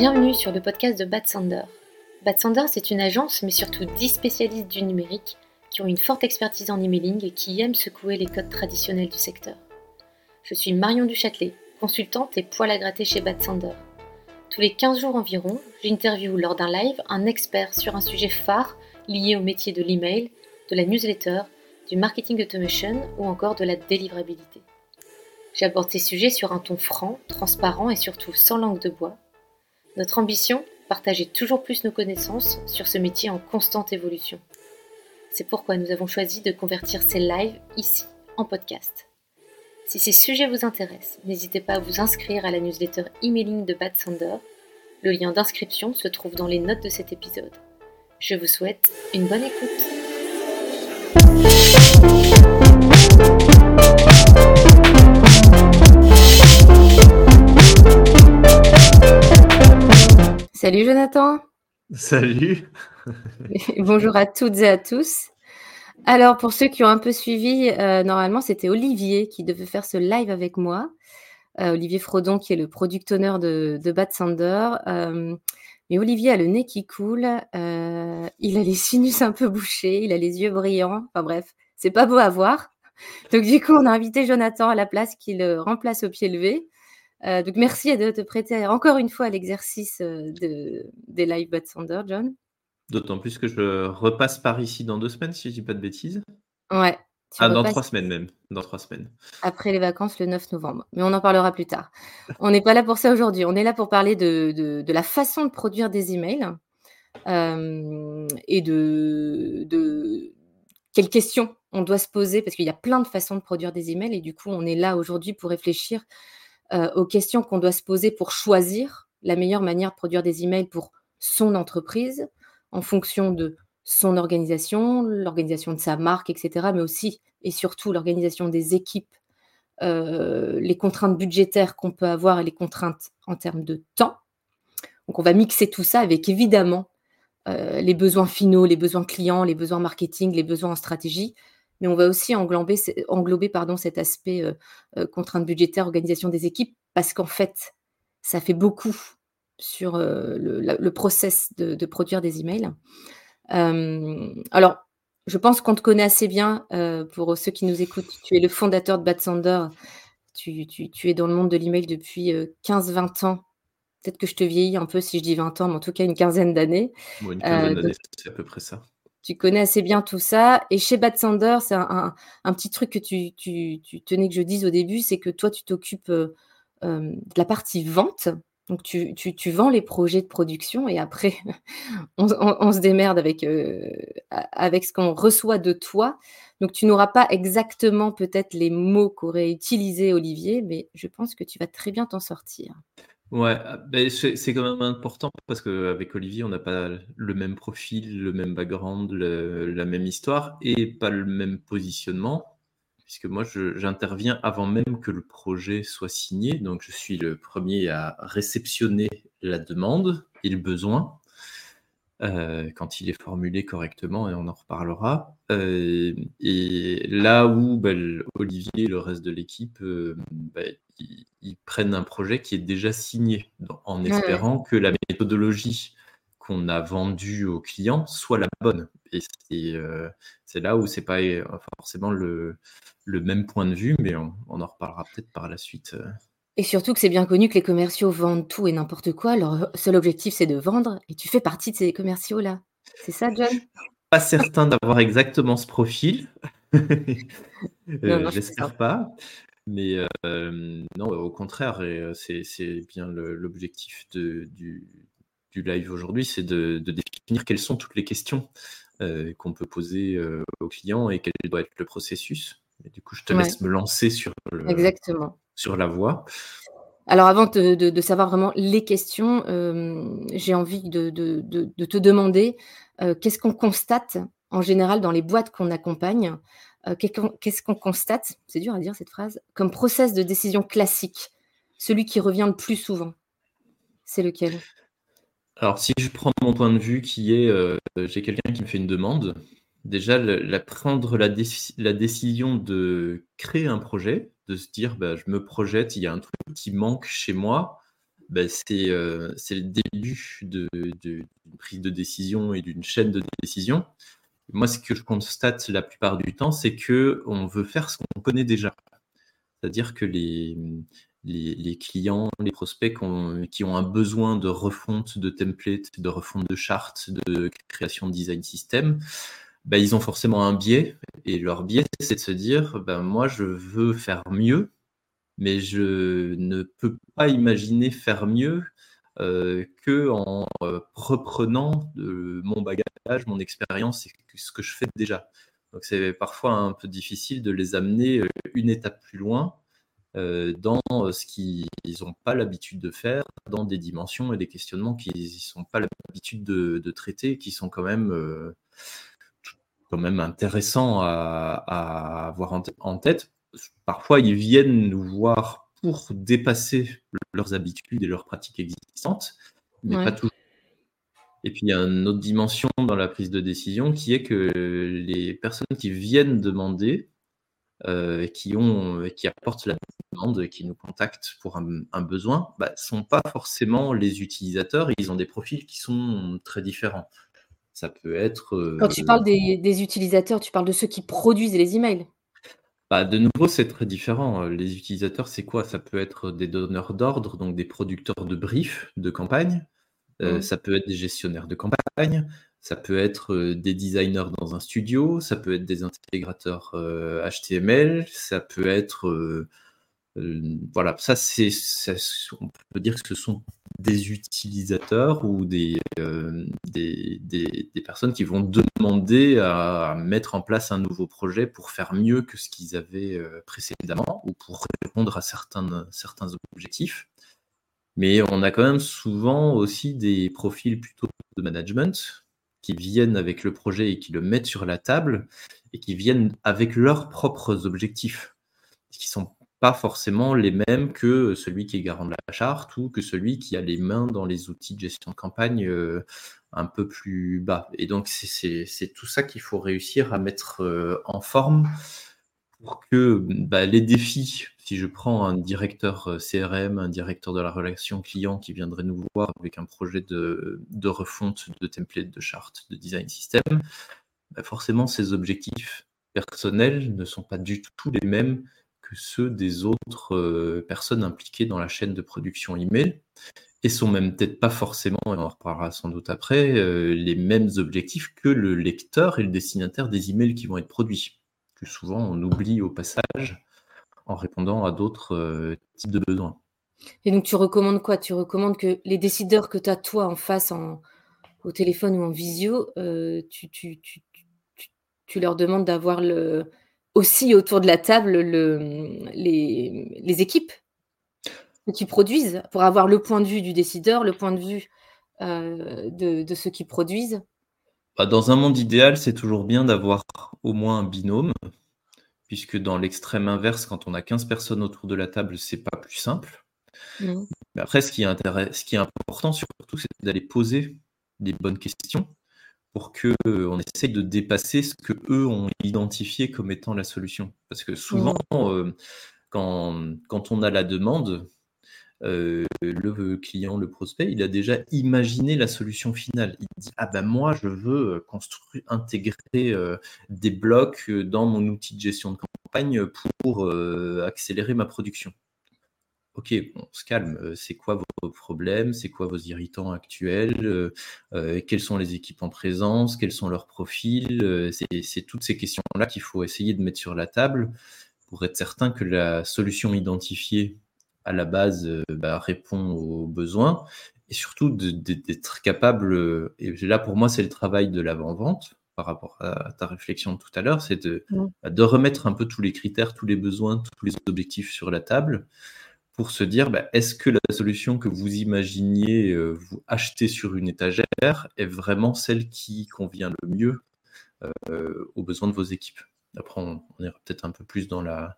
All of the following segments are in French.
Bienvenue sur le podcast de Bad Sander. Bad Sander, c'est une agence, mais surtout 10 spécialistes du numérique qui ont une forte expertise en emailing et qui aiment secouer les codes traditionnels du secteur. Je suis Marion Duchâtelet, consultante et poil à gratter chez Bad Sander. Tous les 15 jours environ, j'interviewe lors d'un live un expert sur un sujet phare lié au métier de l'email, de la newsletter, du marketing automation ou encore de la délivrabilité. J'aborde ces sujets sur un ton franc, transparent et surtout sans langue de bois. Notre ambition Partager toujours plus nos connaissances sur ce métier en constante évolution. C'est pourquoi nous avons choisi de convertir ces lives ici en podcast. Si ces sujets vous intéressent, n'hésitez pas à vous inscrire à la newsletter emailing de Bad Sander. Le lien d'inscription se trouve dans les notes de cet épisode. Je vous souhaite une bonne écoute. Salut Jonathan. Salut. Bonjour à toutes et à tous. Alors pour ceux qui ont un peu suivi, euh, normalement c'était Olivier qui devait faire ce live avec moi. Euh, Olivier Frodon qui est le product owner de, Bad Sander. Euh, mais Olivier a le nez qui coule, il a les sinus un peu bouchés, il a les yeux brillants. Enfin bref, c'est pas beau à voir. Donc du coup on a invité Jonathan à la place qui le remplace au pied levé. Euh, donc merci de te prêter encore une fois à l'exercice euh, de, des live Bad Sander, John. D'autant plus que je repasse par ici dans deux semaines, si je dis pas de bêtises. Ouais. Ah, dans trois semaines même. Dans trois semaines. Après les vacances, le 9 novembre. Mais on en parlera plus tard. on n'est pas là pour ça aujourd'hui. On est là pour parler de, de, la façon de produire des emails euh, et de, de quelles questions on doit se poser parce qu'il y a plein de façons de produire des emails et du coup, on est là aujourd'hui pour réfléchir euh, aux questions qu'on doit se poser pour choisir la meilleure manière de produire des emails pour son entreprise en fonction de son organisation, l'organisation de sa marque, etc., mais aussi et surtout l'organisation des équipes, euh, les contraintes budgétaires qu'on peut avoir et les contraintes en termes de temps. Donc on va mixer tout ça avec évidemment euh, les besoins finaux, les besoins clients, les besoins marketing, les besoins en stratégie, mais on va aussi englober, englober pardon, cet aspect euh, euh, contrainte budgétaire, organisation des équipes, parce qu'en fait, ça fait beaucoup sur euh, le, process de, produire des emails. alors, je pense qu'on te connaît assez bien. pour ceux qui nous écoutent, tu es le fondateur de Bad Sander. Tu, es dans le monde de l'email depuis 15-20 ans. Peut-être que je te vieillis un peu si je dis 20 ans, mais en tout cas une quinzaine d'années. une quinzaine d'années, c'est à peu près ça tu connais assez bien tout ça. Et chez Bad Sander, c'est un, petit truc que tu, tenais que je dise au début, c'est que toi, tu t'occupes euh, euh, de la partie vente. Donc, tu, vends les projets de production et après, on, se démerde avec, euh, avec ce qu'on reçoit de toi. Donc, tu n'auras pas exactement peut-être les mots qu'aurait utilisé Olivier, mais je pense que tu vas très bien t'en sortir. Ouais, ah, ben, c'est quand même important parce qu'avec Olivier, on n'a pas le même profil, le même background, la même histoire et pas le même positionnement, puisque moi, j'interviens avant même que le projet soit signé. Donc, je suis le premier à réceptionner la demande et le besoin. Euh, quand il est formulé correctement, et on en reparlera. Euh, et là où ben, Olivier et le reste de l'équipe, euh, ben, ils, prennent un projet qui est déjà signé, en espérant que la méthodologie qu'on a vendue aux clients soit la bonne. Et c'est là où c'est pas forcément le, le, même point de vue, mais on, on en reparlera peut-être par la suite. Et surtout que c'est bien connu que les commerciaux vendent tout et n'importe quoi. Leur seul objectif, c'est de vendre. Et tu fais partie de ces commerciaux-là. C'est ça, John? Pas certain d'avoir exactement ce profil. euh, J'espère pas. Mais euh, non, au contraire, euh, c'est bien l'objectif du, du, live aujourd'hui, c'est de, de, définir quelles sont toutes les questions euh, qu'on peut poser aux clients et quel doit être le processus. Et du coup, je te laisse me lancer sur le, Exactement sur la voie. Alors avant de, savoir vraiment les questions, euh, j'ai envie de, te demander euh, qu'est-ce qu'on constate en général dans les boîtes qu'on accompagne? Euh, Qu'est-ce qu'on constate, c'est dur à dire cette phrase, comme process de décision classique, celui qui revient le plus souvent? C'est lequel? Alors si je prends mon point de vue qui est, j'ai quelqu'un qui me fait une demande, déjà la, prendre la, la décision de créer un projet, de se dire bah, je me projette, il y a un truc qui manque chez moi, euh, c'est le début d'une de, prise de décision et d'une chaîne de décision. Moi, ce que je constate la plupart du temps, c'est que on veut faire ce qu'on connaît déjà. C'est-à-dire que les, les, clients, les prospects qui ont, un besoin de refonte de template, de refonte de charte, de création de design system, ben, ils ont forcément un biais. Et leur biais, c'est de se dire, ben, moi, je veux faire mieux mais je ne peux pas imaginer faire mieux euh, que en euh, reprenant mon bagage, mon expérience et ce que je fais déjà. Donc c'est parfois un peu difficile de les amener euh, une étape plus loin dans ce qu'ils n'ont pas l'habitude de faire, dans des dimensions et des questionnements qu'ils n'ont pas l'habitude de, traiter, qui sont quand même, quand même intéressants à, avoir en tête parfois ils viennent nous voir pour dépasser leurs habitudes et leurs pratiques existantes, mais pas toujours. Et puis il y a une autre dimension dans la prise de décision qui est que les personnes qui viennent demander, euh, qui, ont, qui apportent la demande, qui nous contactent pour un, besoin, ne bah, sont pas forcément les utilisateurs, ils ont des profils qui sont très différents. Ça peut être. Quand tu parles des, des utilisateurs, tu parles de ceux qui produisent les emails bah, de nouveau, c'est très différent. Les utilisateurs, c'est quoi? Ça peut être des donneurs d'ordre, donc des producteurs de briefs de campagne. Euh, ça peut être des gestionnaires de campagne. Ça peut être euh, des designers dans un studio. Ça peut être des intégrateurs HTML. Euh, ça peut être voilà, ça c'est, on peut dire que ce sont des utilisateurs ou des, des, des, personnes qui vont demander à mettre en place un nouveau projet pour faire mieux que ce qu'ils avaient précédemment ou pour répondre à certains, certains objectifs. Mais on a quand même souvent aussi des profils plutôt de management qui viennent avec le projet et qui le mettent sur la table et qui viennent avec leurs propres objectifs, qui sont pas forcément les mêmes que celui qui est garant de la charte ou que celui qui a les mains dans les outils de gestion de campagne euh, un peu plus bas. Et donc, c'est tout ça qu'il faut réussir à mettre euh, en forme pour que bah, les défis, si je prends un directeur euh, CRM, un directeur de la relation client qui viendrait nous voir avec un projet de, refonte de template, de charte, de design system, bah, forcément, ces objectifs personnels ne sont pas du tout les mêmes ceux des autres euh, personnes impliquées dans la chaîne de production email et sont même peut-être pas forcément, et on en reparlera sans doute après, euh, les mêmes objectifs que le lecteur et le destinataire des emails qui vont être produits, que souvent on oublie au passage en répondant à d'autres euh, types de besoins. Et donc tu recommandes quoi? Tu recommandes que les décideurs que tu as toi en face au téléphone ou en visio, tu, tu, tu, tu, leur demandes d'avoir le, aussi autour de la table le, les, les, équipes qui produisent pour avoir le point de vue du décideur, le point de vue euh, de, de, ceux qui produisent. Bah, Dans un monde idéal, c'est toujours bien d'avoir au moins un binôme, puisque dans l'extrême inverse, quand on a 15 personnes autour de la table, c'est pas plus simple. Mais après, ce qui, est ce qui est important surtout, c'est d'aller poser des bonnes questions pour que euh, on essaye de dépasser ce que eux ont identifié comme étant la solution. Parce que souvent, euh, quand, quand, on a la demande, euh, le client, le prospect, il a déjà imaginé la solution finale. Il dit ah ben moi je veux construire, intégrer des blocs dans mon outil de gestion de campagne pour accélérer ma production ok, on se calme, euh, c'est quoi vos problèmes, c'est quoi vos irritants actuels, euh, euh, quelles sont les équipes en présence, quels sont leurs profils, c'est toutes ces questions-là qu'il faut essayer de mettre sur la table pour être certain que la solution identifiée à la base bah, répond aux besoins et surtout d'être capable, et là pour moi c'est le travail de l'avant-vente, par rapport à ta réflexion de tout à l'heure, c'est de, bah, de, remettre un peu tous les critères, tous les besoins, tous les objectifs sur la table pour se dire bah, est-ce que la solution que vous imaginiez euh, vous acheter sur une étagère est vraiment celle qui convient le mieux euh, aux besoins de vos équipes? Après, on, ira peut-être un peu plus dans, la,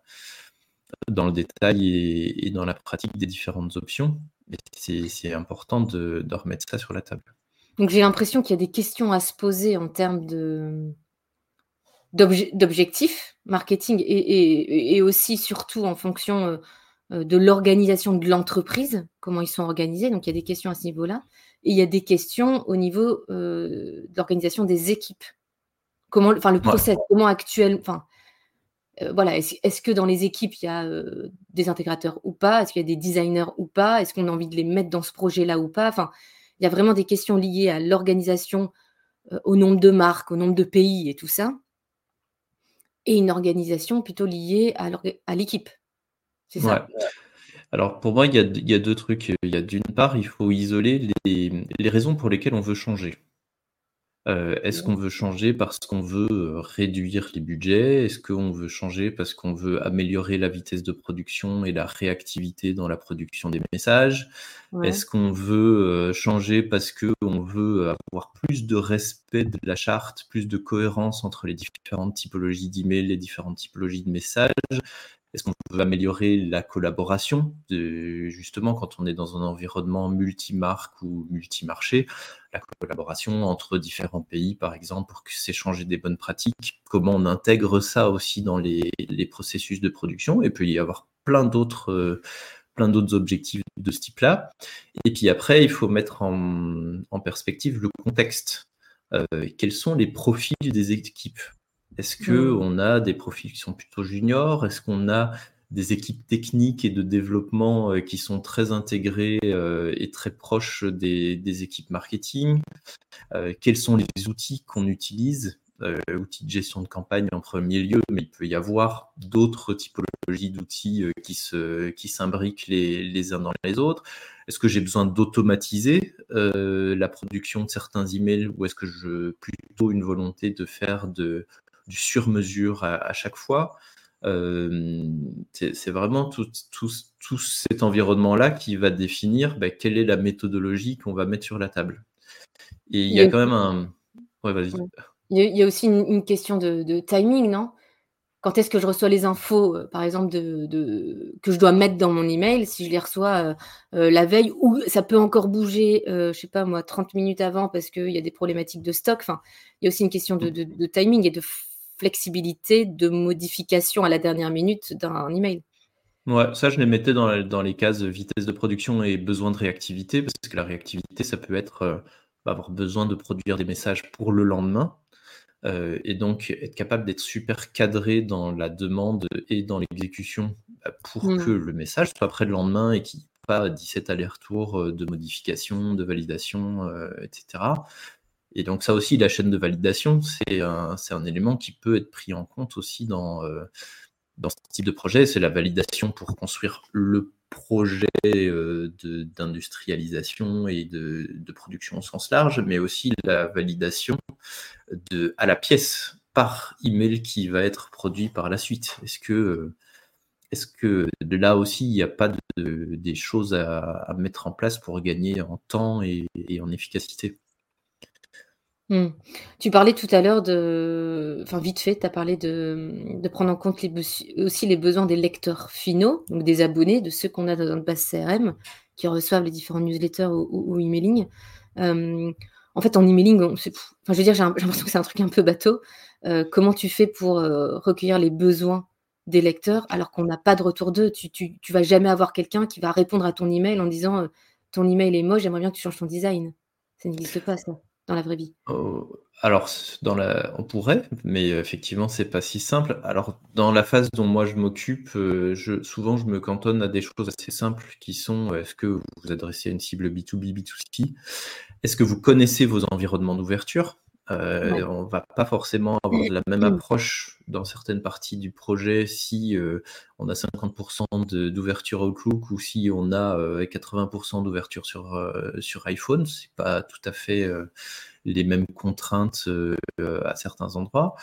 dans le détail et, dans la pratique des différentes options, mais c'est important de, remettre ça sur la table. Donc j'ai l'impression qu'il y a des questions à se poser en termes de d'objectifs marketing et, aussi surtout en fonction euh, de l'organisation de l'entreprise, comment ils sont organisés. Donc, il y a des questions à ce niveau-là. Et il y a des questions au niveau de l'organisation des équipes. Comment, enfin, le process, comment actuel, enfin, voilà, est-ce que dans les équipes, il y a des intégrateurs ou pas? Est-ce qu'il y a des designers ou pas? Est-ce qu'on a envie de les mettre dans ce projet-là ou pas? Enfin, il y a vraiment des questions liées à l'organisation, au nombre de marques, au nombre de pays et tout ça. Et une organisation plutôt liée à l'équipe. C'est ça Alors pour moi, il y, a, deux trucs. Il y a d'une part, il faut isoler les raisons pour lesquelles on veut changer. Euh, est-ce qu'on veut changer parce qu'on veut, euh, réduire les budgets? Est-ce qu'on veut changer parce qu'on veut améliorer la vitesse de production et la réactivité dans la production des messages? Est-ce qu'on veut, euh, changer parce qu'on veut avoir plus de respect de la charte, plus de cohérence entre les différentes typologies d'emails, les différentes typologies de messages? Est-ce qu'on veut améliorer la collaboration justement quand on est dans un environnement multimarque ou multimarché, la collaboration entre différents pays par exemple pour s'échanger des bonnes pratiques, comment on intègre ça aussi dans les, processus de production? Et puis y avoir plein d'autres euh, plein d'autres objectifs de ce type-là. Et puis après, il faut mettre en, perspective le contexte. Euh, quels sont les profils des équipes? Est-ce qu'on mmh. a des profils qui sont plutôt juniors? Est-ce qu'on a des équipes techniques et de développement euh, qui sont très intégrées euh, et très proches des, équipes marketing? Euh, Quels sont les outils qu'on utilise? Outils de gestion de campagne en premier lieu, mais il peut y avoir d'autres typologies d'outils qui s'imbriquent les, les uns dans les autres. Est-ce que j'ai besoin d'automatiser la production de certains emails ou est-ce que je plutôt une volonté de faire de du sur-mesure à, chaque fois. Euh, c'est vraiment tout, tout, cet environnement-là qui va définir bah, quelle est la méthodologie qu'on va mettre sur la table. Et il y a, quand même un. Ouais, vas-y. Il y a aussi une, question de, timing, non? Quand est-ce que je reçois les infos, euh, par exemple, de, que je dois mettre dans mon email Si je les reçois euh, la veille, ou ça peut encore bouger, je sais pas moi, 30 minutes avant parce qu'il y a des problématiques de stock? Enfin, il y a aussi une question de, de timing et de flexibilité de modification à la dernière minute d'un email. Ouais, ça je les mettais dans, dans, les cases vitesse de production et besoin de réactivité, parce que la réactivité, ça peut être euh, avoir besoin de produire des messages pour le lendemain, euh, et donc être capable d'être super cadré dans la demande et dans l'exécution bah, pour mmh. que le message soit prêt le lendemain et qu'il n'y ait pas 17 allers-retours euh, de modification, de validation, etc. Et donc ça aussi, la chaîne de validation, c'est un, élément qui peut être pris en compte aussi dans, euh, dans ce type de projet. C'est la validation pour construire le projet euh, d'industrialisation et de, production au sens large, mais aussi la validation de, à la pièce par email qui va être produit par la suite. Est-ce que, est-ce que là aussi, il n'y a pas de, des choses à, mettre en place pour gagner en temps et en efficacité? Mmh. Tu parlais tout à l'heure de enfin vite fait, tu as parlé de, prendre en compte aussi les besoins des lecteurs finaux, donc des abonnés, de ceux qu'on a dans notre base CRM, qui reçoivent les différents newsletters ou emailing. en fait, en emailing, enfin, je veux dire, j'ai l'impression que c'est un truc un peu bateau. comment tu fais pour, recueillir les besoins des lecteurs alors qu'on n'a pas de retour d'eux? Tu tu tu vas jamais avoir quelqu'un qui va répondre à ton email en disant, «Ton email est moche, j'aimerais bien que tu changes ton design». Ça n'existe pas ça dans la vraie vie? Oh, Alors, on pourrait, mais effectivement, c'est pas si simple. Alors, dans la phase dont moi je m'occupe, euh, je, souvent je me cantonne à des choses assez simples qui sont euh, est-ce que vous vous adressez à une cible B2B, B2C Est-ce que vous connaissez vos environnements d'ouverture? Euh, On va pas forcément avoir la même approche dans certaines parties du projet si euh, on a 50% d'ouverture Outlook ou si on a 80% euh, d'ouverture sur, euh, sur iPhone. C'est pas tout à fait les mêmes contraintes à certains endroits.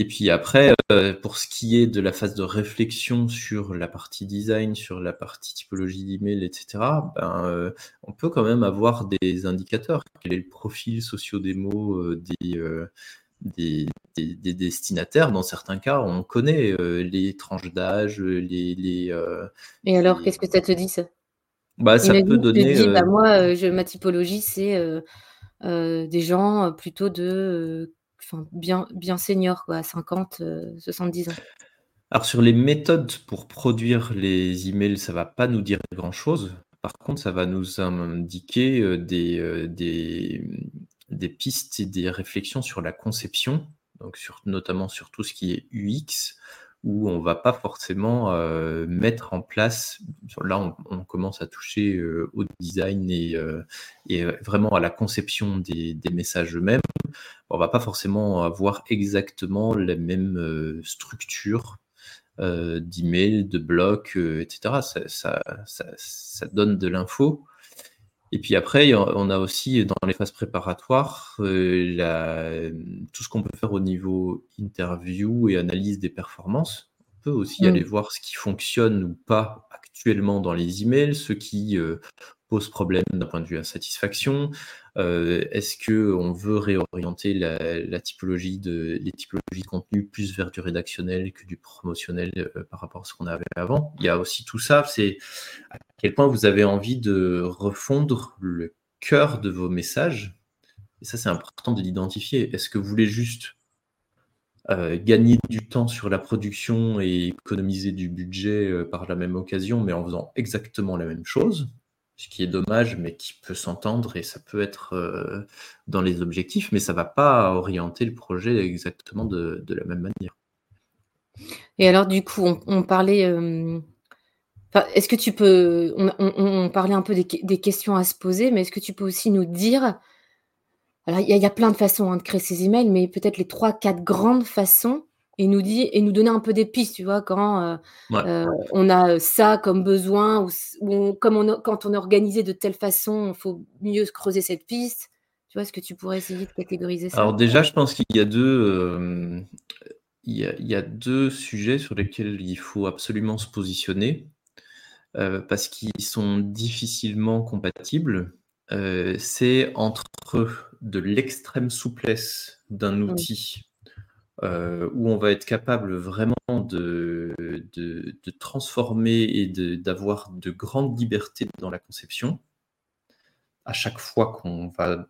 Et puis après, euh, pour ce qui est de la phase de réflexion sur la partie design, sur la partie typologie d'email, etc., ben, euh, on peut quand même avoir des indicateurs. Quel est le profil socio-démo euh, des, des, destinataires? Dans certains cas, on connaît les tranches d'âge, les, les Et alors, qu'est-ce que ça te dit ça? Bah, ça peut donner. bah, moi, je, ma typologie, c'est des gens plutôt de bien, bien senior, quoi, 50, 70 euh, ans. Alors sur les méthodes pour produire les emails, ça va pas nous dire grand-chose. Par contre, ça va nous indiquer euh, des, euh, des, des pistes et des réflexions sur la conception, donc sur, notamment sur tout ce qui est UX, où on va pas forcément euh, mettre en place. Là, on, commence à toucher euh, au design et, euh, et, vraiment à la conception des, messages eux-mêmes. On va pas forcément avoir exactement la même structure d'email, de blocs, etc. Ça, donne de l'info. Et puis après, on a aussi dans les phases préparatoires euh, la, tout ce qu'on peut faire au niveau interview et analyse des performances. On peut aussi aller voir ce qui fonctionne ou pas actuellement dans les emails, ce qui euh, pose problème d'un point de vue insatisfaction. Euh, est-ce que on veut réorienter la, typologie de les typologies de contenu plus vers du rédactionnel que du promotionnel euh, par rapport à ce qu'on avait avant? Il y a aussi tout ça. C'est à quel point vous avez envie de refondre le cœur de vos messages. Et ça, c'est important de l'identifier. Est-ce que vous voulez juste euh, gagner du temps sur la production et économiser du budget par la même occasion, mais en faisant exactement la même chose? Ce qui est dommage, mais qui peut s'entendre et ça peut être euh, dans les objectifs, mais ça ne va pas orienter le projet exactement de, la même manière. Et alors, du coup, on, parlait. Euh, est-ce que tu peux. On, parlait un peu des, questions à se poser, mais est-ce que tu peux aussi nous dire. Alors, il y, a plein de façons hein, de créer ces emails, mais peut-être les trois, quatre grandes façons et nous dit et nous donner un peu des pistes, tu vois, quand euh, euh, on a ça comme besoin ou, comme on quand on est organisé de telle façon, il faut mieux creuser cette piste. Tu vois, est-ce que tu pourrais essayer de catégoriser ça? Alors déjà, je pense qu'il y a deux euh, il, y a, deux sujets sur lesquels il faut absolument se positionner parce qu'ils sont difficilement compatibles. C'est entre de l'extrême souplesse d'un mmh. outil euh, où on va être capable vraiment de, de, transformer et d'avoir de, grandes libertés dans la conception à chaque fois qu'on va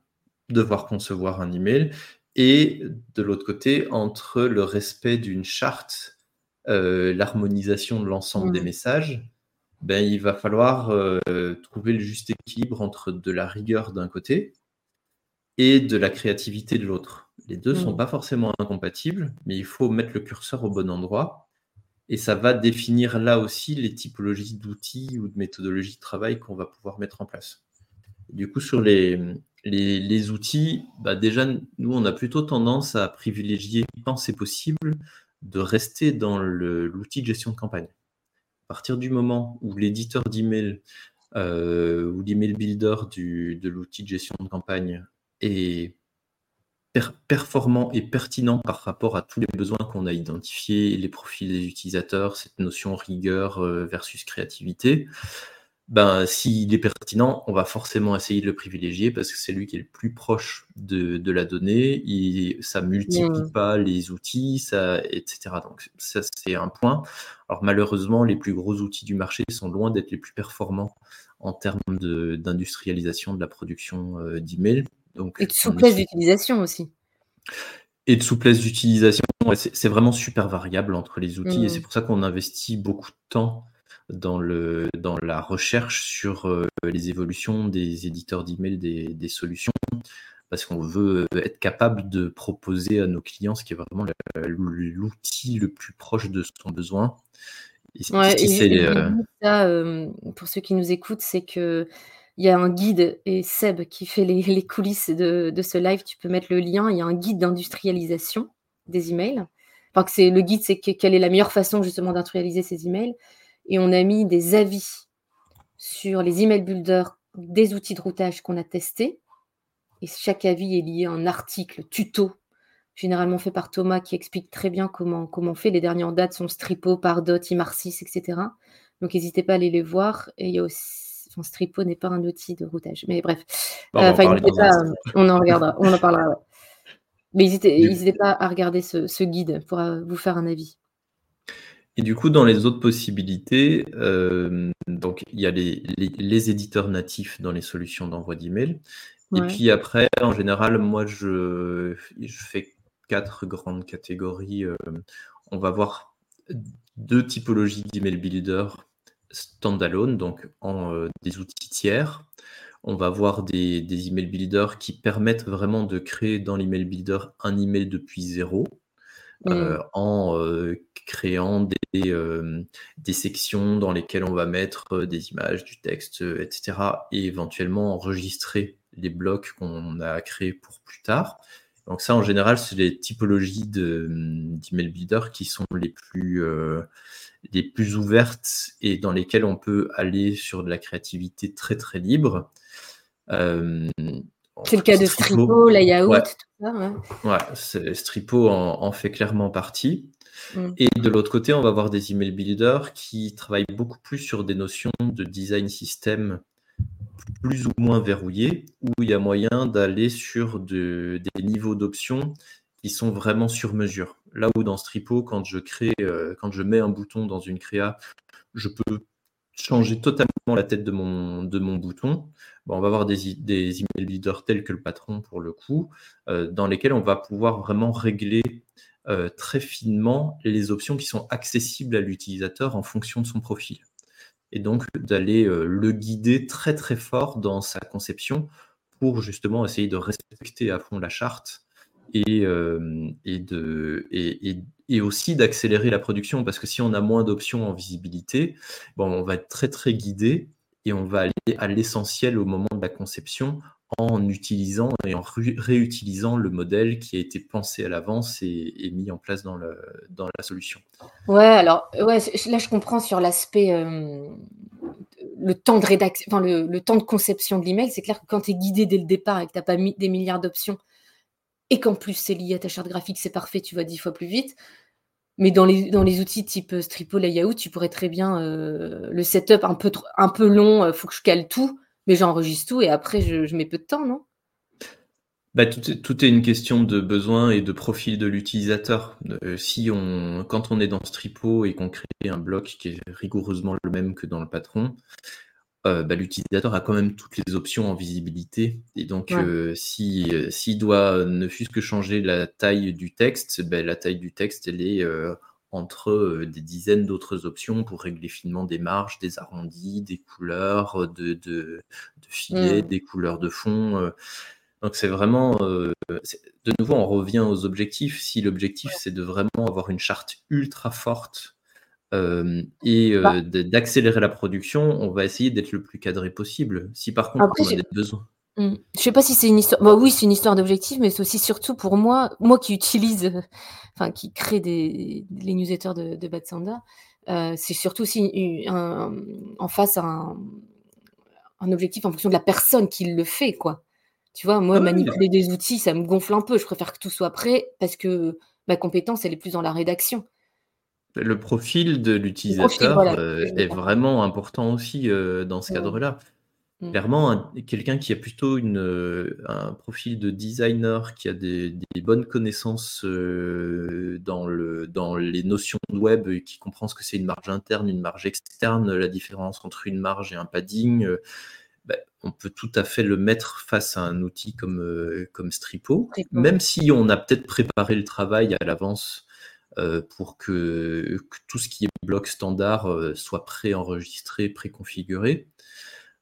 devoir concevoir un email, et de l'autre côté, entre le respect d'une charte, euh, l'harmonisation de l'ensemble des mmh. messages, ben, il va falloir euh, trouver le juste équilibre entre de la rigueur d'un côté et de la créativité de l'autre. Les deux ne sont mm. pas forcément incompatibles, mais il faut mettre le curseur au bon endroit. Et ça va définir là aussi les typologies d'outils ou de méthodologies de travail qu'on va pouvoir mettre en place. Du coup, sur les, les, outils, bah déjà, nous, on a plutôt tendance à privilégier, quand c'est possible, de rester dans l'outil de gestion de campagne. À partir du moment où l'éditeur d'email euh, ou l'email builder du, de l'outil de gestion de campagne est performant et pertinent par rapport à tous les besoins qu'on a identifiés, les profils des utilisateurs, cette notion rigueur euh, versus créativité, ben, s'il est pertinent, on va forcément essayer de le privilégier parce que c'est lui qui est le plus proche de, la donnée, et ça multiplie mmh. pas les outils, ça, etc. Donc ça, c'est un point. Alors malheureusement, les plus gros outils du marché sont loin d'être les plus performants en termes d'industrialisation de, la production euh, et de souplesse d'utilisation aussi. Et de souplesse d'utilisation, c'est vraiment super variable entre les outils et c'est mmh. pour ça qu'on investit beaucoup de temps dans, le, dans la recherche sur euh, les évolutions des éditeurs d'email, des, des solutions, parce qu'on veut être capable de proposer à nos clients ce qui est vraiment l'outil le plus proche de son besoin. Et, euh, euh, pour ceux qui nous écoutent, c'est que il y a un guide, et Seb qui fait les, coulisses de, ce live, tu peux mettre le lien. Il y a un guide d'industrialisation des emails. Enfin, que le guide, c'est quelle est la meilleure façon justement d'industrialiser ces emails. Et on a mis des avis sur les email builders des outils de routage qu'on a testés. Et chaque avis est lié à un article tuto, généralement fait par Thomas, qui explique très bien comment, comment on fait. Les derniers en date sont Stripo, Pardot, Imarsis, etc. Donc n'hésitez pas à aller les voir. Et il y a aussi Stripo n'est pas un outil de routage. Mais bref, euh, on, en regardera, on en parlera. Mais n'hésitez pas à regarder ce, guide pour euh, vous faire un avis. Et du coup, dans les autres possibilités, euh, donc il y a les, éditeurs natifs dans les solutions d'envoi d'email. Et puis après, en général, moi, je, je fais quatre grandes catégories. on va voir deux typologies d'email builder standalone, donc en des outils tiers. On va avoir des, des email builders qui permettent vraiment de créer dans l'email builder un email depuis zéro. Mmh. en créant des, des, sections dans lesquelles on va mettre des images, du texte, etc. Et éventuellement enregistrer les blocs qu'on a créés pour plus tard. Donc ça, en général, c'est les typologies d'email builder qui sont les plus, les plus ouvertes et dans lesquelles on peut aller sur de la créativité très très libre. C'est le cas de Stripo, Layout, ouais. tout ça. Ouais, Stripo en, fait clairement partie. Mm. Et de l'autre côté, on va avoir des email builders qui travaillent beaucoup plus sur des notions de design system plus ou moins verrouillés, où il y a moyen d'aller sur des niveaux d'options qui sont vraiment sur mesure. Là où dans Stripo, quand je crée, euh, quand je mets un bouton dans une créa, je peux changer totalement la tête de mon, de mon bouton. on va avoir des, des email builders tels que le patron pour le coup, euh, dans lesquels on va pouvoir vraiment régler euh, très finement les options qui sont accessibles à l'utilisateur en fonction de son profil. Et donc d'aller le guider très très fort dans sa conception pour justement essayer de respecter à fond la charte et, et, de, et, et aussi d'accélérer la production, parce que si on a moins d'options en visibilité, bon, on va être très très guidé et on va aller à l'essentiel au moment de la conception en utilisant et en réutilisant le modèle qui a été pensé à l'avance et, mis en place dans, le, dans la solution. Ouais, alors ouais, là je comprends sur l'aspect euh, le temps de rédaction, enfin, le, le, temps de conception de l'email. C'est clair que quand tu es guidé dès le départ et que tu n'as pas mis des milliards d'options et qu'en plus c'est lié à ta charte graphique, c'est parfait, tu vas dix fois plus vite. Mais dans les, dans les outils type euh, Stripo, Layout, tu pourrais très bien euh, le setup un peu, un peu long, il euh, faut que je cale tout, mais j'enregistre tout et après je, mets peu de temps, non? Bah, tout, est, tout, est, une question de besoin et de profil de l'utilisateur. si on, quand on est dans Stripo et qu'on crée un bloc qui est rigoureusement le même que dans le patron, euh, bah, l'utilisateur a quand même toutes les options en visibilité. Et donc, euh, si euh, s'il doit ne fût-ce que changer la taille du texte, bah, la taille du texte, elle est entre des dizaines d'autres options pour régler finement des marges, des arrondis, des couleurs de, de, filets, mmh. des couleurs de fond. donc, c'est vraiment. de nouveau, on revient aux objectifs. Si l'objectif, c'est de vraiment avoir une charte ultra forte et bah d'accélérer la production, on va essayer d'être le plus cadré possible. Si par contre on a des besoins. Mmh. Je sais pas si c'est une histoire. Bah oui, c'est une histoire d'objectif, mais c'est aussi surtout pour moi, moi qui utilise, enfin qui crée des les newsletters de, de Bad Sanda, c'est surtout aussi en face un, un objectif en fonction de la personne qui le fait, quoi. Tu vois, moi, manipuler des outils, ça me gonfle un peu. Je préfère que tout soit prêt parce que ma compétence, elle est plus dans la rédaction. Le profil de l'utilisateur euh, est vraiment important aussi euh, dans ce cadre-là. Mmh. Clairement, quelqu'un qui a plutôt une, euh, un profil de designer, qui a des, bonnes connaissances dans, le, dans les notions de web, et qui comprend ce que c'est une marge interne, une marge externe, la différence entre une marge et un padding, bah, on peut tout à fait le mettre face à un outil comme, comme Stripo, même si on a peut-être préparé le travail à l'avance pour que, tout ce qui est bloc standard euh, soit préenregistré, préconfiguré.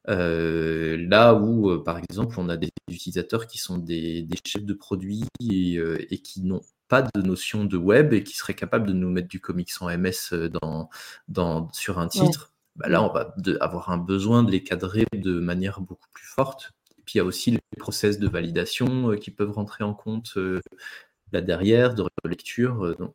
Euh, là où, par exemple, on a des utilisateurs qui sont des, chefs de produits et, qui n'ont pas de notion de web et qui seraient capables de nous mettre du comics en MS dans, dans, sur un titre, bah là, on va avoir un besoin de les cadrer de manière beaucoup plus forte. Et puis, il y a aussi les process de validation qui peuvent rentrer en compte là derrière, de relecture. donc,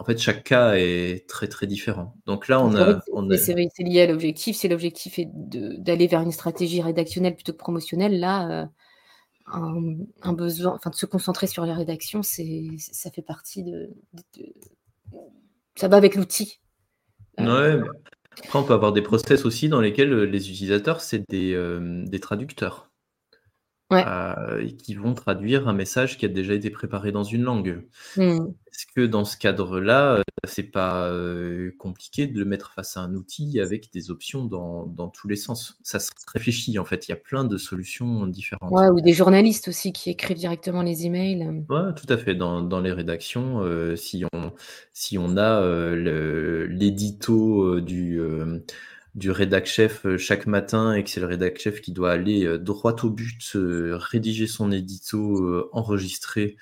en fait, chaque cas est très très différent. Donc là, on a. C'est lié à l'objectif. Si l'objectif est d'aller vers une stratégie rédactionnelle plutôt que promotionnelle, là, euh, un, besoin, enfin, de se concentrer sur la rédaction, c'est, ça fait partie de, ça va avec l'outil. Euh, ouais. Après, on peut avoir des process aussi dans lesquels euh, les utilisateurs, c'est des, des traducteurs. Et qui vont traduire un message qui a déjà été préparé dans une langue. Mmh. Est-ce que dans ce cadre-là, c'est pas compliqué de le mettre face à un outil avec des options dans, dans, tous les sens? Ça se réfléchit en fait, il y a plein de solutions différentes. Ouais, ou des journalistes aussi qui écrivent directement les emails. Ouais, tout à fait. Dans, dans les rédactions, si, on, si on a l'édito du du rédac chef euh, chaque matin et que c'est le rédac chef qui doit aller euh, droit au but, euh, rédiger son édito, enregistrer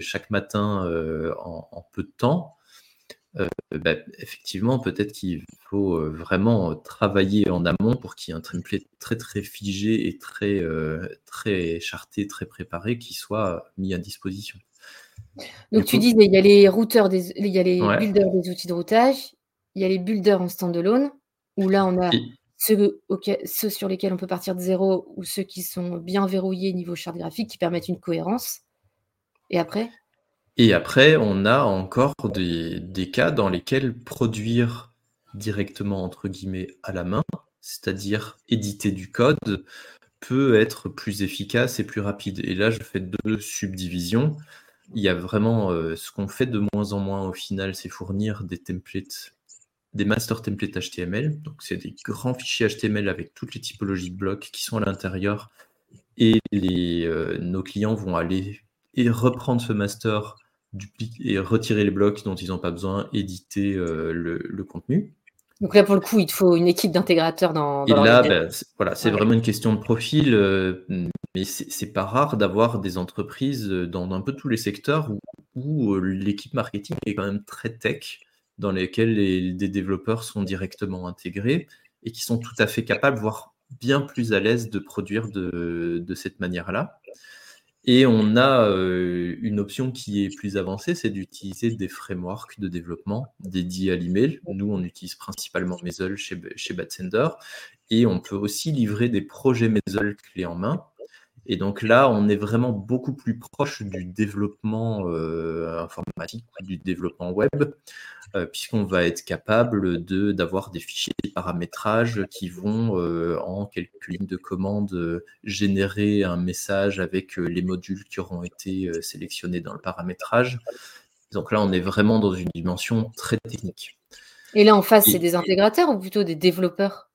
chaque matin en, peu de temps, bah, effectivement, peut-être qu'il faut vraiment travailler en amont pour qu'il y ait un template très très figé et très, très charté, très préparé qui soit mis à disposition. Donc tu disais, il y a les routeurs, des, il y a les builders des outils de routage, il y a les builders en standalone, où là, on a ceux, ceux, sur lesquels on peut partir de zéro ou ceux qui sont bien verrouillés niveau charte graphique qui permettent une cohérence. Et après? Et après, on a encore des, des, cas dans lesquels produire directement, entre guillemets, à la main, c'est-à-dire éditer du code, peut être plus efficace et plus rapide. Et là, je fais deux subdivisions. Il y a vraiment euh, ce qu'on fait de moins en moins au final, c'est fournir des templates des master templates HTML. Donc, c'est des grands fichiers HTML avec toutes les typologies de blocs qui sont à l'intérieur. Et les, euh, nos clients vont aller et reprendre ce master, et retirer les blocs dont ils n'ont pas besoin, éditer euh, le, contenu. Donc là, pour le coup, il te faut une équipe d'intégrateurs dans, dans Et là, ben, voilà, c'est vraiment une question de profil, euh, mais c'est pas rare d'avoir des entreprises dans un peu tous les secteurs où, où l'équipe marketing est quand même très tech dans lesquels les, développeurs sont directement intégrés et qui sont tout à fait capables, voire bien plus à l'aise de produire de, cette manière-là. Et on a euh, une option qui est plus avancée, c'est d'utiliser des frameworks de développement dédiés à l'email. Nous, on utilise principalement Mezzle chez, chez Batsender. Et on peut aussi livrer des projets Mezzle clés en main et donc là, on est vraiment beaucoup plus proche du développement euh, informatique, du développement web, euh, puisqu'on va être capable de, d'avoir des fichiers de paramétrage qui vont, euh, en quelques lignes de commande, générer un message avec les modules qui auront été sélectionnés dans le paramétrage. Donc là, on est vraiment dans une dimension très technique. Et là, en face, c'est des intégrateurs ou plutôt des développeurs?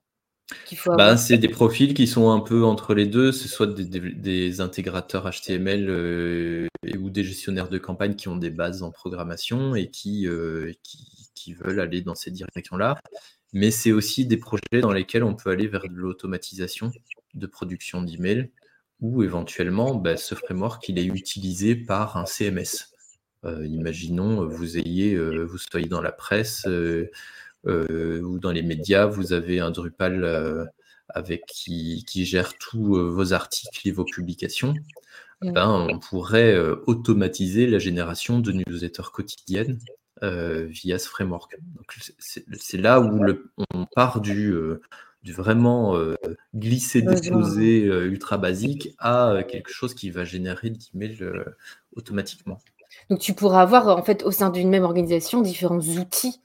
Bah, c'est des profils qui sont un peu entre les deux, c'est soit des, intégrateurs HTML euh, ou des gestionnaires de campagne qui ont des bases en programmation et qui, euh, qui, veulent aller dans cette direction-là. Mais c'est aussi des projets dans lesquels on peut aller vers de l'automatisation de production d'emails ou éventuellement bah, ce framework il est utilisé par un CMS. Euh, imaginons vous ayez, vous soyez dans la presse ou dans les médias, vous avez un Drupal euh, avec qui, gère tous euh, vos articles et vos publications. Ben, on pourrait automatiser la génération de newsletters quotidiennes via ce framework. C'est là où le, on part du, du vraiment glisser, déposer ultra basique à quelque chose qui va générer l'email automatiquement. Donc tu pourras avoir en fait au sein d'une même organisation différents outils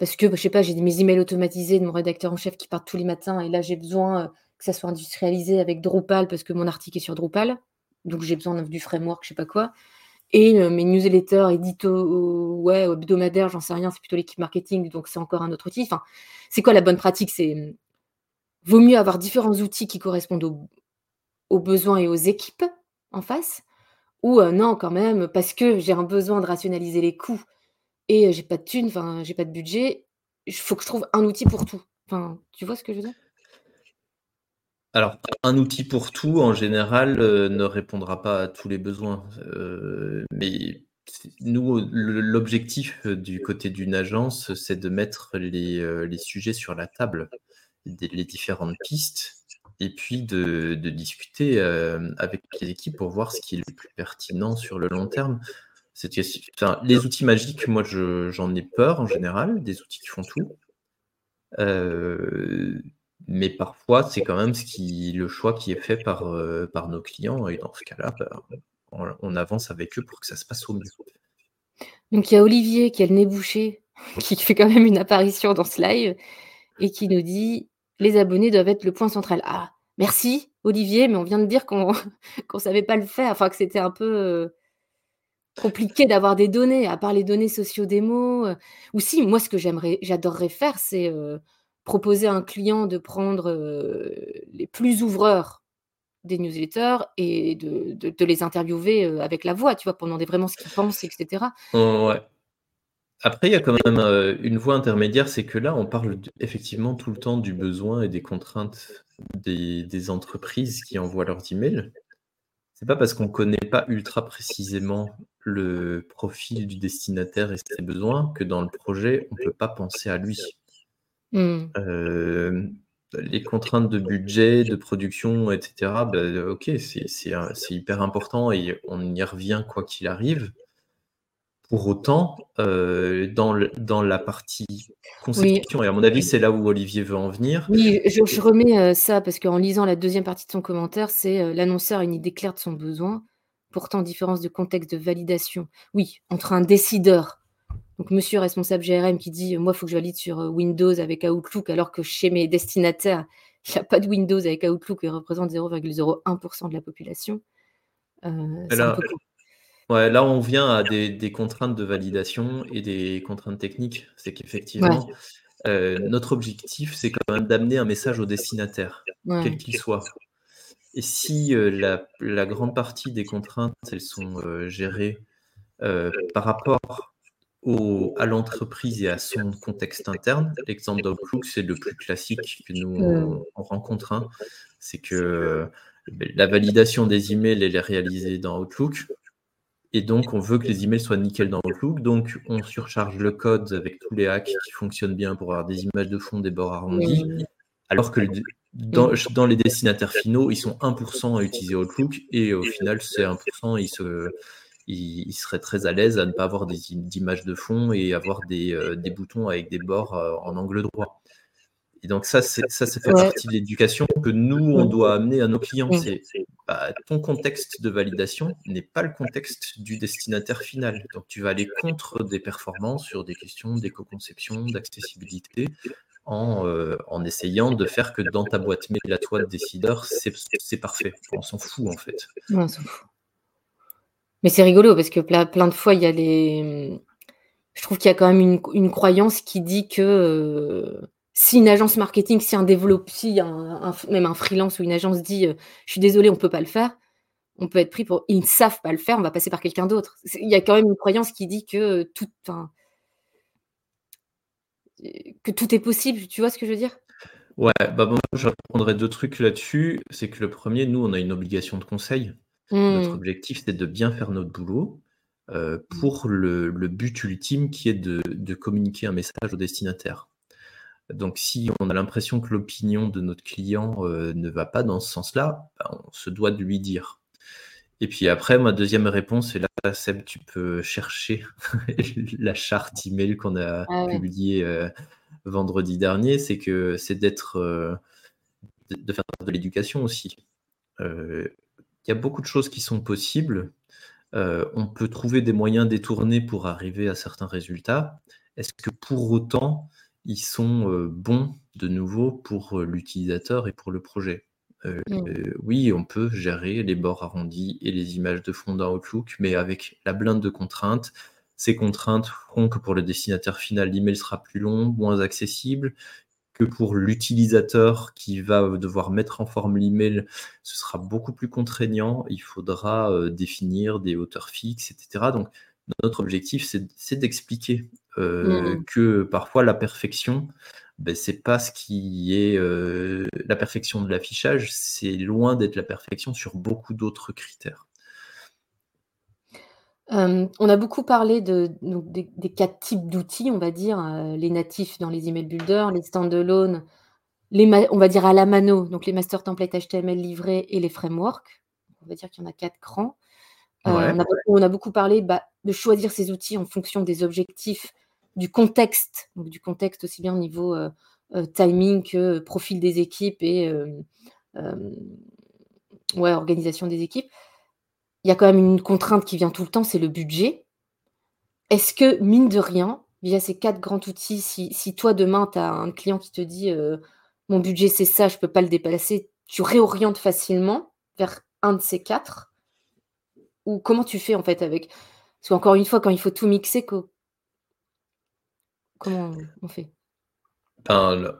parce que, bah, je sais pas, j'ai mes emails automatisés de mon rédacteur en chef qui partent tous les matins et là, j'ai besoin euh, que ça soit industrialisé avec Drupal parce que mon article est sur Drupal. Donc, j'ai besoin du framework, je sais pas quoi. Et euh, mes newsletters, édito, ouais, hebdomadaires, j'en sais rien, c'est plutôt l'équipe marketing, donc c'est encore un autre outil. Enfin, c'est quoi la bonne pratique? C'est vaut mieux avoir différents outils qui correspondent aux, besoins et aux équipes en face, ou euh, non, quand même, parce que j'ai un besoin de rationaliser les coûts et j'ai pas de thunes, enfin, j'ai pas de budget, il faut que je trouve un outil pour tout. Enfin, tu vois ce que je veux dire? Alors, un outil pour tout, en général, ne répondra pas à tous les besoins. mais nous, l'objectif du côté d'une agence, c'est de mettre les, sujets sur la table, les différentes pistes, et puis de, de discuter avec les équipes pour voir ce qui est le plus pertinent sur le long terme les outils magiques, moi, j'en ai peur en général, des outils qui font tout. Euh, mais parfois, c'est quand même ce qui, le choix qui est fait par, euh, nos clients. Et dans ce cas-là, bah, on, avance avec eux pour que ça se passe au mieux. Donc, il y a Olivier qui a le nez bouché, qui fait quand même une apparition dans ce live et qui nous dit les abonnés doivent être le point central. Ah, merci. Olivier, mais on vient de dire qu'on ne savait pas le faire, enfin que c'était un peu compliqué d'avoir des données, à part les données socio-démo. Ou si, moi, ce que j'aimerais, j'adorerais faire, c'est proposer à un client de prendre les plus ouvreurs des newsletters et de, les interviewer avec la voix, tu vois, pour demander vraiment ce qu'ils pensent, etc. ouais. Après, il y a quand même une voie intermédiaire, c'est que là, on parle effectivement tout le temps du besoin et des contraintes des, des entreprises qui envoient leurs emails. C'est pas parce qu'on connaît pas ultra précisément le profil du destinataire et ses besoins que dans le projet, on peut pas penser à lui. Mmh. Euh, les contraintes de budget, de production, etc., bah, ok, c'est hyper important et on y revient quoi qu'il arrive. Pour autant, euh, dans, dans la partie conception, et à mon avis, c'est là où Olivier veut en venir. Oui, je, remets euh, ça parce qu'en lisant la deuxième partie de son commentaire, c'est l'annonceur a une idée claire de son besoin, pourtant différence de contexte de validation. Oui, entre un décideur donc, monsieur responsable GRM qui dit Moi, il faut que je valide sur euh, Windows avec Outlook, alors que chez mes destinataires, il n'y a pas de Windows avec Outlook et représente 0,01% de la population. Euh, là, ouais, là, on vient à des, contraintes de validation et des contraintes techniques. C'est qu'effectivement, euh, notre objectif, c'est quand même d'amener un message au destinataire, quel qu'il soit. Et si la, grande partie des contraintes, elles sont gérées par rapport à l'entreprise et à son contexte interne. L'exemple d'Outlook, c'est le plus classique que nous on, rencontre. Hein. C'est que la validation des emails elle est réalisée dans Outlook. Et donc, on veut que les emails soient nickel dans Outlook. Donc, on surcharge le code avec tous les hacks qui fonctionnent bien pour avoir des images de fond, des bords arrondis. Alors que dans, dans, les destinataires finaux, ils sont 1% à utiliser Outlook. Et au final, c'est 1%, ils se, il, serait très à l'aise à ne pas avoir d'images de fond et avoir des, euh, boutons avec des bords euh, en angle droit. Et donc ça, ça, ça fait partie de l'éducation que nous, on doit amener à nos clients. C'est bah, ton contexte de validation n'est pas le contexte du destinataire final. Donc tu vas aller contre des performances sur des questions d'éco-conception, d'accessibilité, en, euh, en, essayant de faire que dans ta boîte mail, à toi de décideur, c'est parfait. On s'en fout en fait. on s'en fout. Mais c'est rigolo parce que plein, de fois, il y a les. Je trouve qu'il y a quand même une, croyance qui dit que euh, si une agence marketing, si un développeur, si même un freelance ou une agence dit euh, Je suis désolé, on ne peut pas le faire, on peut être pris pour ils ne savent pas le faire, on va passer par quelqu'un d'autre. Il y a quand même une croyance qui dit que tout, que tout est possible. Tu vois ce que je veux dire? Ouais, bah bon, je deux trucs là-dessus. C'est que le premier, nous, on a une obligation de conseil. Notre mmh. objectif, c'est de bien faire notre boulot euh, mmh. pour le, but ultime qui est de, communiquer un message au destinataire. Donc, si on a l'impression que l'opinion de notre client euh, ne va pas dans ce sens-là, ben, on se doit de lui dire. Et puis après, ma deuxième réponse, et là, Seb, tu peux chercher la charte email qu'on a ah publiée euh, vendredi dernier, c'est que c'est d'être, de faire de l'éducation aussi il y a beaucoup de choses qui sont possibles. Euh, on peut trouver des moyens détournés pour arriver à certains résultats. Est-ce que pour autant, ils sont euh, bons de nouveau pour euh, l'utilisateur et pour le projet? Mmh. Oui, on peut gérer les bords arrondis et les images de fond dans Outlook, mais avec la blinde de contraintes, ces contraintes feront que pour le destinataire final, l'email sera plus long, moins accessible, pour l'utilisateur qui va devoir mettre en forme l'email, ce sera beaucoup plus contraignant. Il faudra euh, définir des hauteurs fixes, etc. Donc, notre objectif, c'est d'expliquer mmh. que parfois la perfection, ben, c'est pas ce qui est euh, la perfection de l'affichage, c'est loin d'être la perfection sur beaucoup d'autres critères on a beaucoup parlé de des quatre types d'outils, on va dire, euh, les natifs dans les email builders, les standalone, les on va dire à la mano, donc les master templates HTML livrés et les frameworks. On va dire qu'il y en a quatre. Euh, on a beaucoup parlé, bah, de choisir ces outils en fonction des objectifs, du contexte, du contexte aussi bien au niveau, euh, timing que profil des équipes et ouais, organisation des équipes. Il y a quand même une contrainte qui vient tout le temps, c'est le budget. Est-ce que, mine de rien, via ces quatre grands outils, si, toi demain, tu as un client qui te dit mon budget c'est ça, je ne peux pas le déplacer, tu réorientes facilement vers un de ces quatre? Ou comment tu fais en fait avec? Parce qu'encore une fois, quand il faut tout mixer, comment on fait? Ben,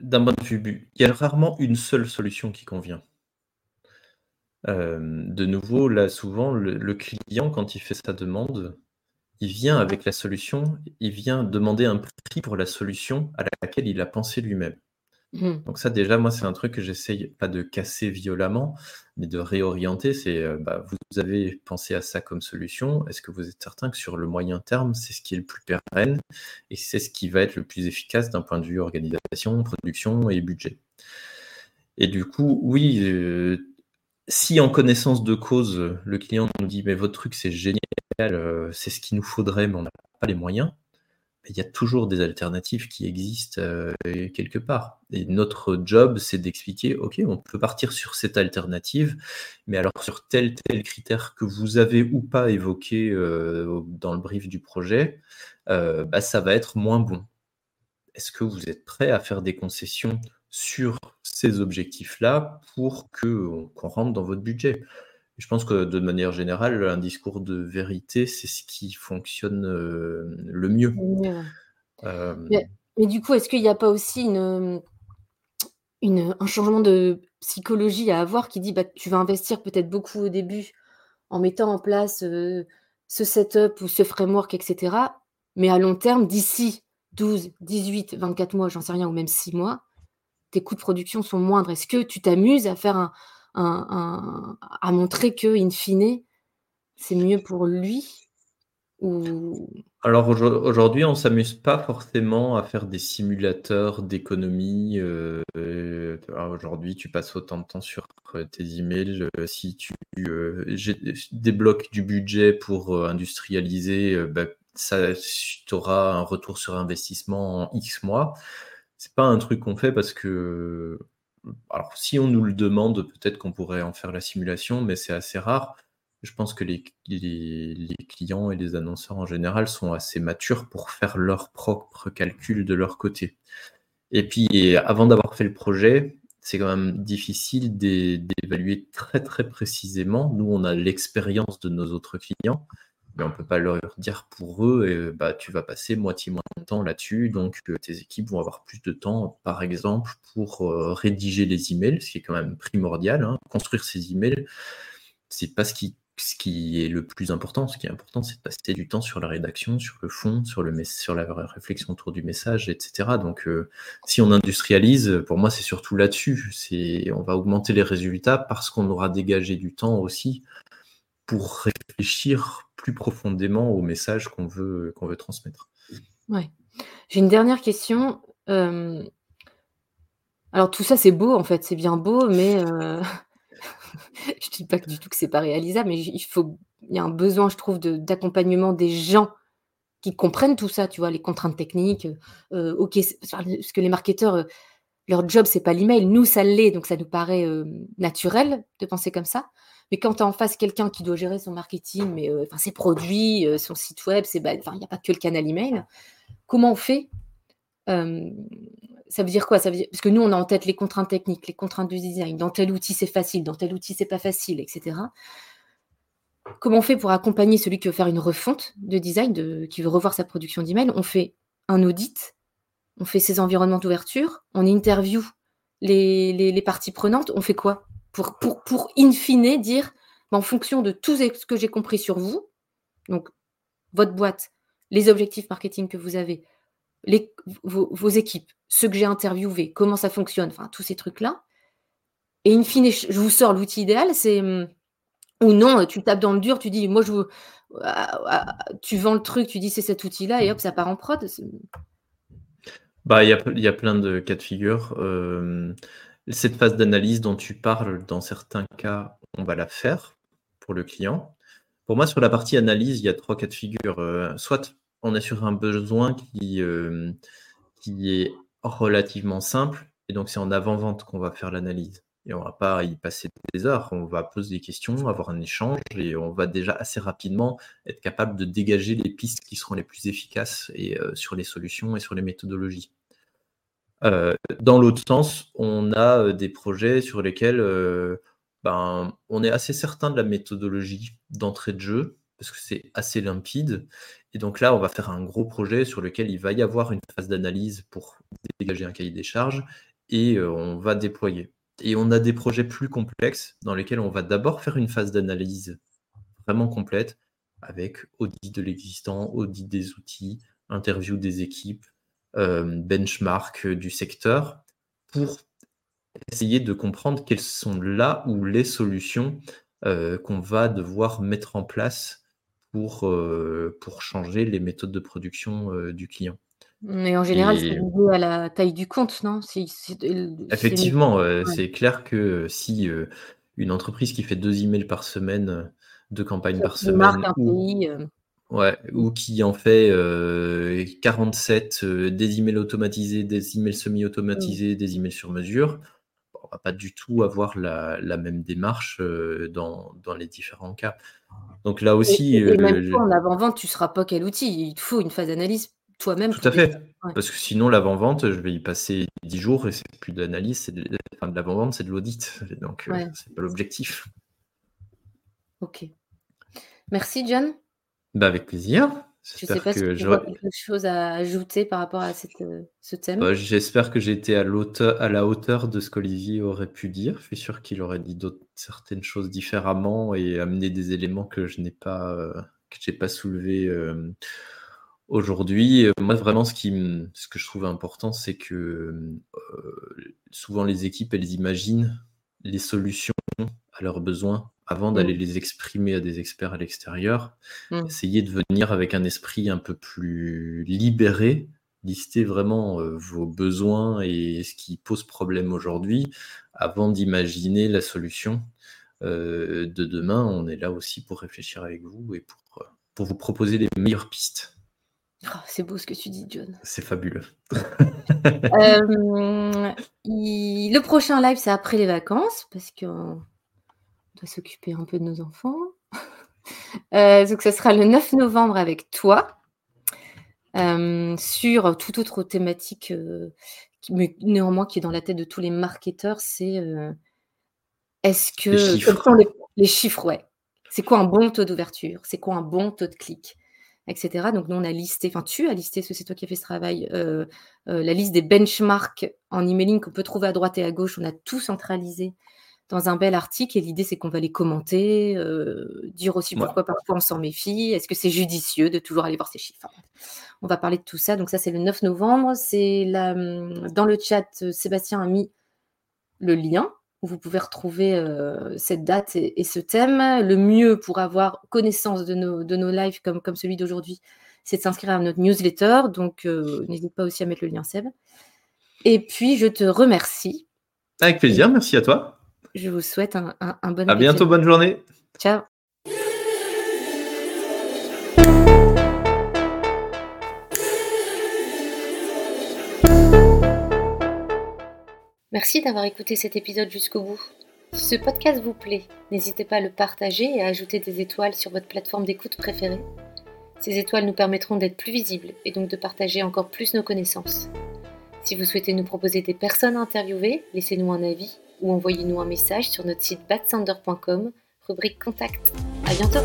D'un point de vue, il y a rarement une seule solution qui convient. Euh, de nouveau, là, souvent, le, client, quand il fait sa demande, il vient avec la solution, il vient demander un prix pour la solution à laquelle il a pensé lui-même. Mmh. Donc ça, déjà, moi, c'est un truc que j'essaye pas de casser violemment, mais de réorienter. C'est, euh, bah, vous avez pensé à ça comme solution. Est-ce que vous êtes certain que sur le moyen terme, c'est ce qui est le plus pérenne et c'est ce qui va être le plus efficace d'un point de vue organisation, production et budget? Et du coup, oui, euh, si en connaissance de cause, le client nous dit, mais votre truc, c'est génial, euh, c'est ce qu'il nous faudrait, mais on n'a pas les moyens il y a toujours des alternatives qui existent euh, quelque part. Et notre job, c'est d'expliquer, OK, on peut partir sur cette alternative, mais alors sur tel, tel critère que vous avez ou pas évoqué euh, dans le brief du projet, euh, bah, ça va être moins bon. Est-ce que vous êtes prêt à faire des concessions sur ces objectifs-là pour qu'on rentre dans votre budget? Je pense que de manière générale, un discours de vérité, c'est ce qui fonctionne euh, le mieux. Euh, mais, du coup, est-ce qu'il n'y a pas aussi une, un changement de psychologie à avoir qui dit bah, tu vas investir peut-être beaucoup au début en mettant en place euh, ce setup ou ce framework, etc. Mais à long terme, d'ici 12, 18, 24 mois, j'en sais rien, ou même 6 mois, tes coûts de production sont moindres. Est-ce que tu t'amuses à faire un, à montrer que, in fine, c'est mieux pour lui ou... Alors aujourd'hui, on s'amuse pas forcément à faire des simulateurs d'économie. Euh, aujourd'hui, tu passes autant de temps sur euh, tes emails. Euh, si tu débloques du budget pour industrialiser, bah, ça, tu auras un retour sur investissement en X mois. C'est pas un truc qu'on fait parce que alors, si on nous le demande, peut-être qu'on pourrait en faire la simulation, mais c'est assez rare. Je pense que les, clients et les annonceurs en général sont assez matures pour faire leurs propres calculs de leur côté. Et puis, avant d'avoir fait le projet, c'est quand même difficile d'évaluer très très précisément. Nous, on a l'expérience de nos autres clients, mais on ne peut pas leur dire pour eux, et, bah, tu vas passer moitié moins de temps là-dessus, donc euh, tes équipes vont avoir plus de temps, par exemple, pour euh, rédiger les emails, ce qui est quand même primordial. Hein. Construire ces emails, c'est pas ce qui, ce qui est le plus important. Ce qui est important, c'est de passer du temps sur la rédaction, sur le fond, sur, le sur la réflexion autour du message, etc. Donc, euh, si on industrialise, pour moi, c'est surtout là-dessus. On va augmenter les résultats parce qu'on aura dégagé du temps aussi pour réfléchir plus profondément au message qu'on veut, veut transmettre. Ouais. J'ai une dernière question. Euh, alors tout ça c'est beau en fait, c'est bien beau, mais euh... je dis pas du tout que c'est pas réalisable, mais il faut, il y a un besoin, je trouve, d'accompagnement des gens qui comprennent tout ça, tu vois, les contraintes techniques. Euh, ok, parce que les marketeurs, euh, leur job c'est pas l'email, nous ça l'est, donc ça nous paraît naturel de penser comme ça. Mais quand tu as en face quelqu'un qui doit gérer son marketing, euh, ses produits, euh, son site web, il n'y a pas que le canal email, comment on fait Ça veut dire quoi? Parce que nous, on a en tête les contraintes techniques, les contraintes du design. Dans tel outil, c'est facile, dans tel outil, c'est pas facile, etc. Comment on fait pour accompagner celui qui veut faire une refonte de design, de, qui veut revoir sa production d'email? On fait un audit, on fait ses environnements d'ouverture, on interview les, parties prenantes, on fait quoi pour, in fine dire, bah, en fonction de tout ce que j'ai compris sur vous, donc votre boîte, les objectifs marketing que vous avez, vos, équipes, ceux que j'ai interviewés, comment ça fonctionne, enfin tous ces trucs-là. Et in fine, je vous sors l'outil idéal, c'est hum, ou non, tu tapes dans le dur, tu dis, moi je ah, ah, tu vends le truc, tu dis c'est cet outil-là et hop, ça part en prod. Bah, il y a, y a, plein de cas de figure. Euh, cette phase d'analyse dont tu parles, dans certains cas, on va la faire pour le client. Pour moi, sur la partie analyse, il y a trois cas de figure. Euh, soit on est sur un besoin qui, euh, qui est relativement simple, et donc c'est en avant-vente qu'on va faire l'analyse. Et on va pas y passer des heures, on va poser des questions, avoir un échange, et on va déjà assez rapidement être capable de dégager les pistes qui seront les plus efficaces euh, sur les solutions et sur les méthodologies. dans l'autre sens, on a des projets sur lesquels ben, on est assez certain de la méthodologie d'entrée de jeu, parce que c'est assez limpide. Et donc là, on va faire un gros projet sur lequel il va y avoir une phase d'analyse pour dégager un cahier des charges, et on va déployer. Et on a des projets plus complexes dans lesquels on va d'abord faire une phase d'analyse vraiment complète, avec audit de l'existant, audit des outils, interview des équipes, benchmark du secteur, pour essayer de comprendre quelles sont là ou les solutions qu'on va devoir mettre en place pour, pour changer les méthodes de production du client. Mais en général, c'est lié à la taille du compte, non? Effectivement, c'est clair que si une entreprise qui fait deux emails par semaine, deux campagnes par semaine, ou, ouais, ou qui en fait 47 des emails automatisés, des emails semi-automatisés, des emails sur mesure, on va pas du tout avoir la, même démarche dans, les différents cas. Donc là aussi. Et, même en avant-vente, tu ne seras pas quel outil. Il te faut une phase d'analyse toi-même. Tout à fait. Parce que sinon, l'avant-vente, je vais y passer 10 jours et c'est plus de l'analyse, c'est de, l'avant-vente, c'est de l'audit. Donc, ce c'est pas l'objectif. Ok. Merci, John. Bah, avec plaisir. Je ne sais pas si tu as quelque chose à ajouter par rapport à cette, euh, ce thème. Bah, j'espère que j'ai été à, à, la hauteur de ce qu'Olivier aurait pu dire. Je suis sûr qu'il aurait dit certaines choses différemment et amené des éléments que je n'ai pas, euh, pas soulevés euh, aujourd'hui. Moi, vraiment, ce, qui, ce que je trouve important, c'est que souvent les équipes, elles imaginent les solutions à leurs besoins avant d'aller mmh. les exprimer à des experts à l'extérieur, mmh. essayez de venir avec un esprit un peu plus libéré, lister vraiment euh, vos besoins et ce qui pose problème aujourd'hui, avant d'imaginer la solution euh, de demain. On est là aussi pour réfléchir avec vous et pour, pour vous proposer les meilleures pistes. Oh, c'est beau ce que tu dis, John. C'est fabuleux. Euh, le prochain live, c'est après les vacances, parce que s'occuper un peu de nos enfants. Euh, donc, ce sera le 9 novembre avec toi euh, sur toute autre thématique, mais néanmoins qui est dans la tête de tous les marketeurs, c'est est-ce que les chiffres, les, chiffres ouais. C'est quoi un bon taux d'ouverture? C'est quoi un bon taux de clic? Etc. Donc nous on a listé, enfin tu as listé, parce que c'est toi qui as fait ce travail, la liste des benchmarks en emailing qu'on peut trouver à droite et à gauche. On a tout centralisé dans un bel article et l'idée c'est qu'on va les commenter, euh, dire aussi pourquoi parfois on s'en méfie, est-ce que c'est judicieux de toujours aller voir ces chiffres? on va parler de tout ça. Donc ça c'est le 9 novembre. C'est hum, dans le chat euh, Sébastien a mis le lien où vous pouvez retrouver euh, cette date et, ce thème. Le mieux pour avoir connaissance de nos, de nos lives comme, comme celui d'aujourd'hui, c'est de s'inscrire à notre newsletter. Donc n'hésite pas aussi à mettre le lien Seb. Et puis je te remercie. Avec plaisir, merci à toi. Je vous souhaite un, un, bon À bientôt, bonne journée. Ciao. Merci d'avoir écouté cet épisode jusqu'au bout. Si ce podcast vous plaît, n'hésitez pas à le partager et à ajouter des étoiles sur votre plateforme d'écoute préférée. Ces étoiles nous permettront d'être plus visibles et donc de partager encore plus nos connaissances. Si vous souhaitez nous proposer des personnes à interviewer, laissez-nous un avis ou envoyez-nous un message sur notre site batsander.com, rubrique contact. À bientôt!